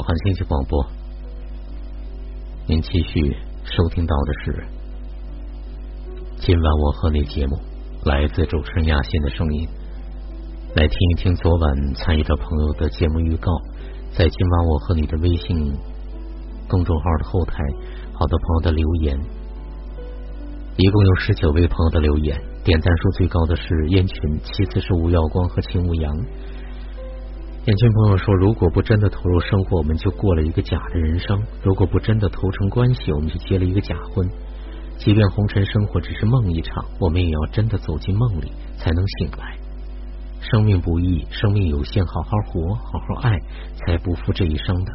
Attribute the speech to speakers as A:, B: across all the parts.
A: 武汉经济广播，您继续收听到的是今晚我和你节目，来自主持人亚欣的声音。来听一听昨晚参与的朋友的节目预告，在今晚我和你的微信公众号的后台，好多朋友的留言，一共有十九位朋友的留言，点赞数最高的是燕群，其次是吴耀光和秦无阳。年轻朋友说：“如果不真的投入生活，我们就过了一个假的人生；如果不真的投诚关系，我们就结了一个假婚。即便红尘生活只是梦一场，我们也要真的走进梦里，才能醒来。生命不易，生命有限，好好活，好好爱，才不负这一生的。”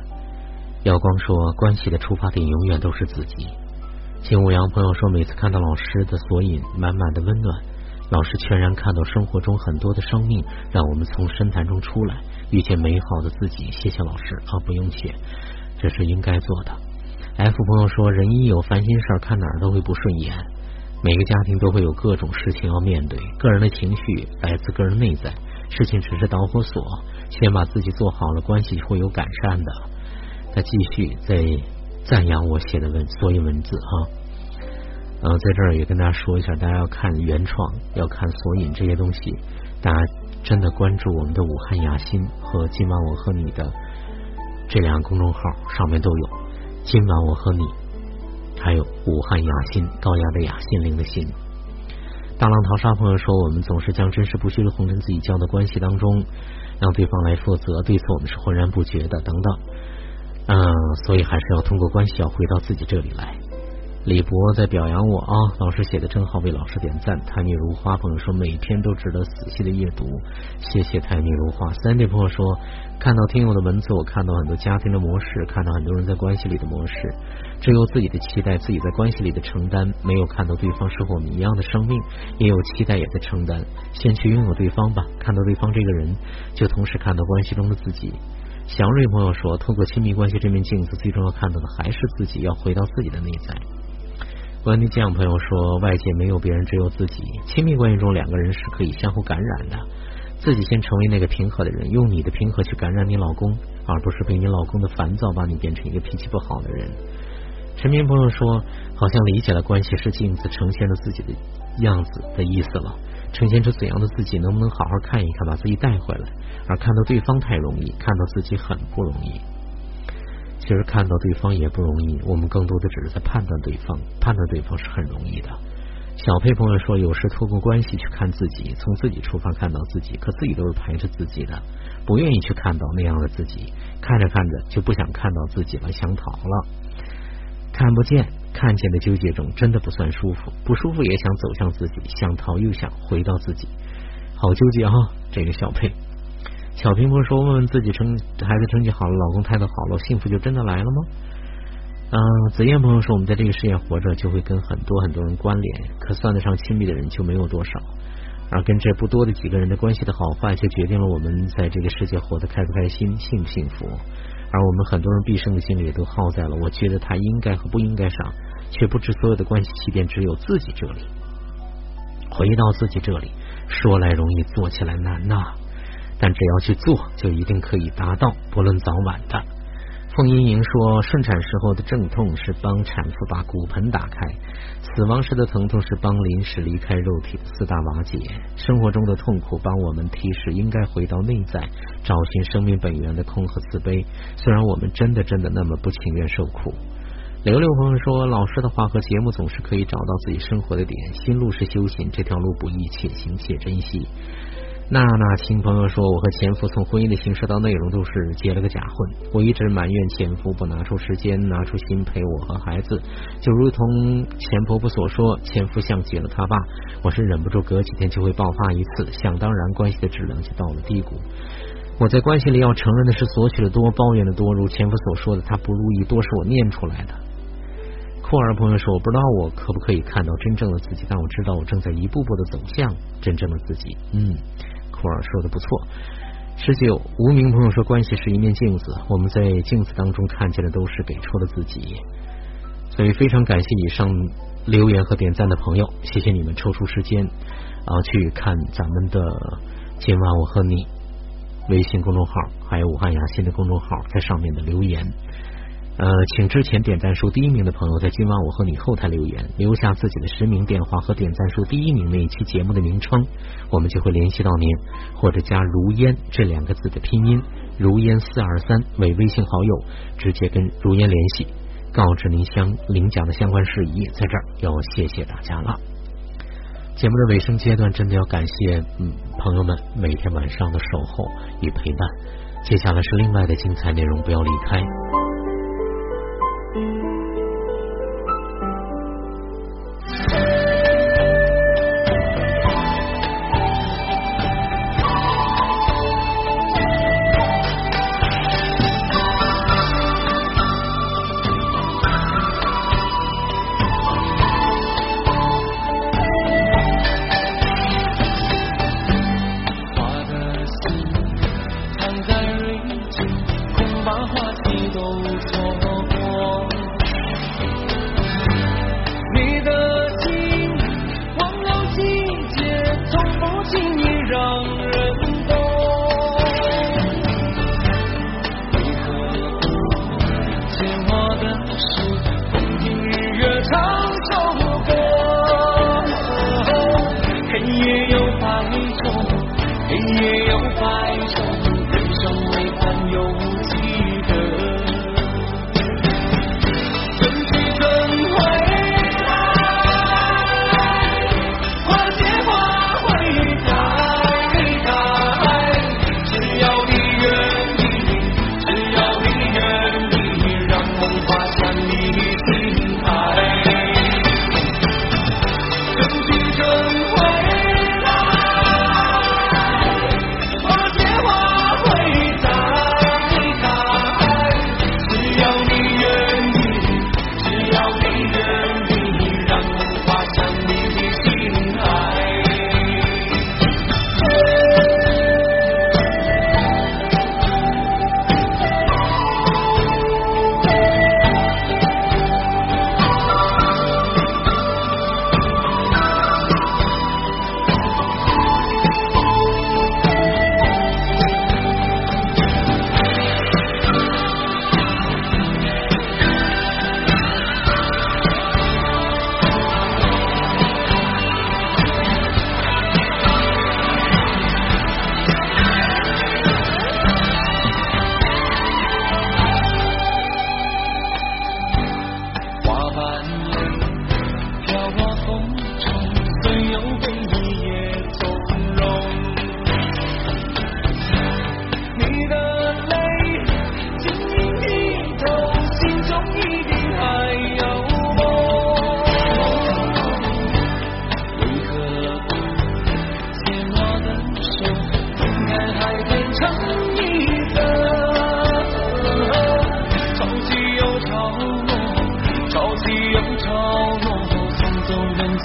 A: 耀光说：“关系的出发点永远都是自己。”秦武阳朋友说：“每次看到老师的索引，满满的温暖。老师全然看到生活中很多的生命，让我们从深潭中出来。”遇见美好的自己，谢谢老师啊，不用谢，这是应该做的。F 朋友说，人一有烦心事儿，看哪儿都会不顺眼。每个家庭都会有各种事情要面对，个人的情绪来自个人内在，事情只是导火索，先把自己做好了，关系会有改善的。再继续在赞扬我写的文所有文字啊，嗯，在这儿也跟大家说一下，大家要看原创，要看索引这些东西，大家。真的关注我们的武汉雅欣和今晚我和你的这两个公众号，上面都有今晚我和你，还有武汉雅欣高雅的雅心灵的心。大浪淘沙朋友说，我们总是将真实不虚的红尘自己交的关系当中，让对方来负责，对此我们是浑然不觉的，等等。嗯，所以还是要通过关系，要回到自己这里来。李博在表扬我啊，老师写的真好，为老师点赞。泰米如花朋友说每篇都值得仔细的阅读，谢谢泰米如花。三弟朋友说看到听友的文字，我看到很多家庭的模式，看到很多人在关系里的模式，只有自己的期待，自己在关系里的承担，没有看到对方是和我们一样的生命，也有期待也在承担。先去拥有对方吧，看到对方这个人，就同时看到关系中的自己。祥瑞朋友说，透过亲密关系这面镜子，最重要看到的还是自己，要回到自己的内在。关于这样朋友说，外界没有别人，只有自己。亲密关系中，两个人是可以相互感染的。自己先成为那个平和的人，用你的平和去感染你老公，而不是被你老公的烦躁把你变成一个脾气不好的人。陈明朋友说，好像理解了关系是镜子，呈现了自己的样子的意思了。呈现出怎样的自己，能不能好好看一看，把自己带回来？而看到对方太容易，看到自己很不容易。其实看到对方也不容易，我们更多的只是在判断对方，判断对方是很容易的。小佩朋友说，有时透过关系去看自己，从自己出发看到自己，可自己都是排斥自己的，不愿意去看到那样的自己，看着看着就不想看到自己了，想逃了。看不见，看见的纠结中，真的不算舒服，不舒服也想走向自己，想逃又想回到自己，好纠结哈，这个小佩。小平不是说问问自己成孩子成绩好了，老公态度好了，幸福就真的来了吗？嗯，子燕朋友说，我们在这个世界活着，就会跟很多很多人关联，可算得上亲密的人就没有多少，而跟这不多的几个人的关系的好坏，却决定了我们在这个世界活得开不开心，幸不幸福。而我们很多人毕生的精力都耗在了我觉得他应该和不应该上，却不知所有的关系起点只有自己这里。回到自己这里，说来容易，做起来难呐。但只要去做，就一定可以达到，不论早晚的。凤英莹说，顺产时候的阵痛是帮产妇把骨盆打开，死亡时的疼痛是帮临时离开肉体四大瓦解。生活中的痛苦帮我们提示应该回到内在，找寻生命本源的空和慈悲。虽然我们真的真的那么不情愿受苦。刘刘朋友说，老师的话和节目总是可以找到自己生活的点。心路是修行，这条路不易，且行且珍惜。娜娜亲朋友说，我和前夫从婚姻的形式到内容都是结了个假婚。我一直埋怨前夫不拿出时间、拿出心陪我和孩子，就如同前婆婆所说，前夫像极了他爸。我是忍不住隔几天就会爆发一次，想当然，关系的质量就到了低谷。我在关系里要承认的是，索取的多，抱怨的多。如前夫所说的，他不如意多是我念出来的。库尔朋友说，我不知道我可不可以看到真正的自己，但我知道我正在一步步的走向真正的自己。嗯。库尔说的不错。十九无名朋友说，关系是一面镜子，我们在镜子当中看见的都是给出的自己。所以非常感谢以上留言和点赞的朋友，谢谢你们抽出时间啊去看咱们的今晚我和你
B: 微信公众号，还有武汉雅欣的公众号，在上面的留言。呃，请之前点赞数第一名的朋友在今晚我和你后台留言，留下自己的实名电话和点赞数第一名那一期节目的名称，我们就会联系到您，或者加如烟这两个字的拼音如烟四二三为微信好友，直接跟如烟联系，告知您相领奖的相关事宜。在这儿要谢谢大家了。节目的尾声阶段，真的要感谢嗯朋友们每天晚上的守候与陪伴。接下来是另外的精彩内容，不要离开。
A: 花
B: 的心藏在蕊中，恐把花期都。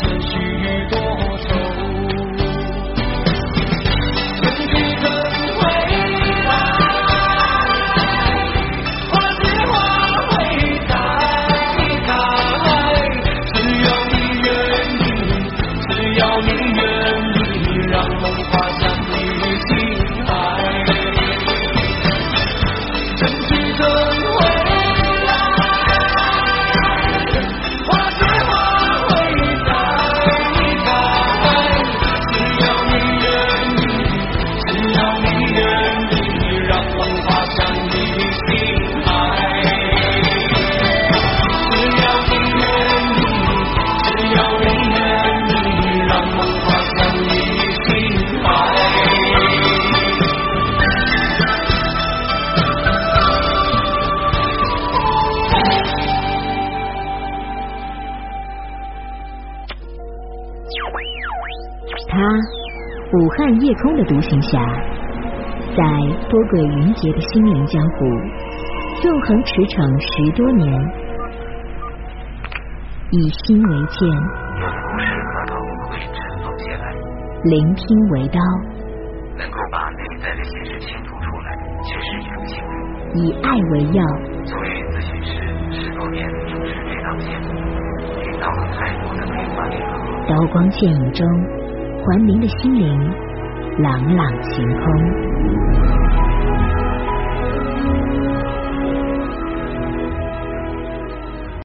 C: 武汉夜空的独行侠，在波诡云谲的心灵江湖，纵横驰骋十多年，以心为剑，聆听为刀，
B: 能够把内在的心事倾吐出来，却是一种幸福。
C: 以爱为药。
B: 作为咨询师十多年，主持这档节目，听到了太多的悲欢离合。
C: 刀光剑影中。还您的心灵朗朗晴空。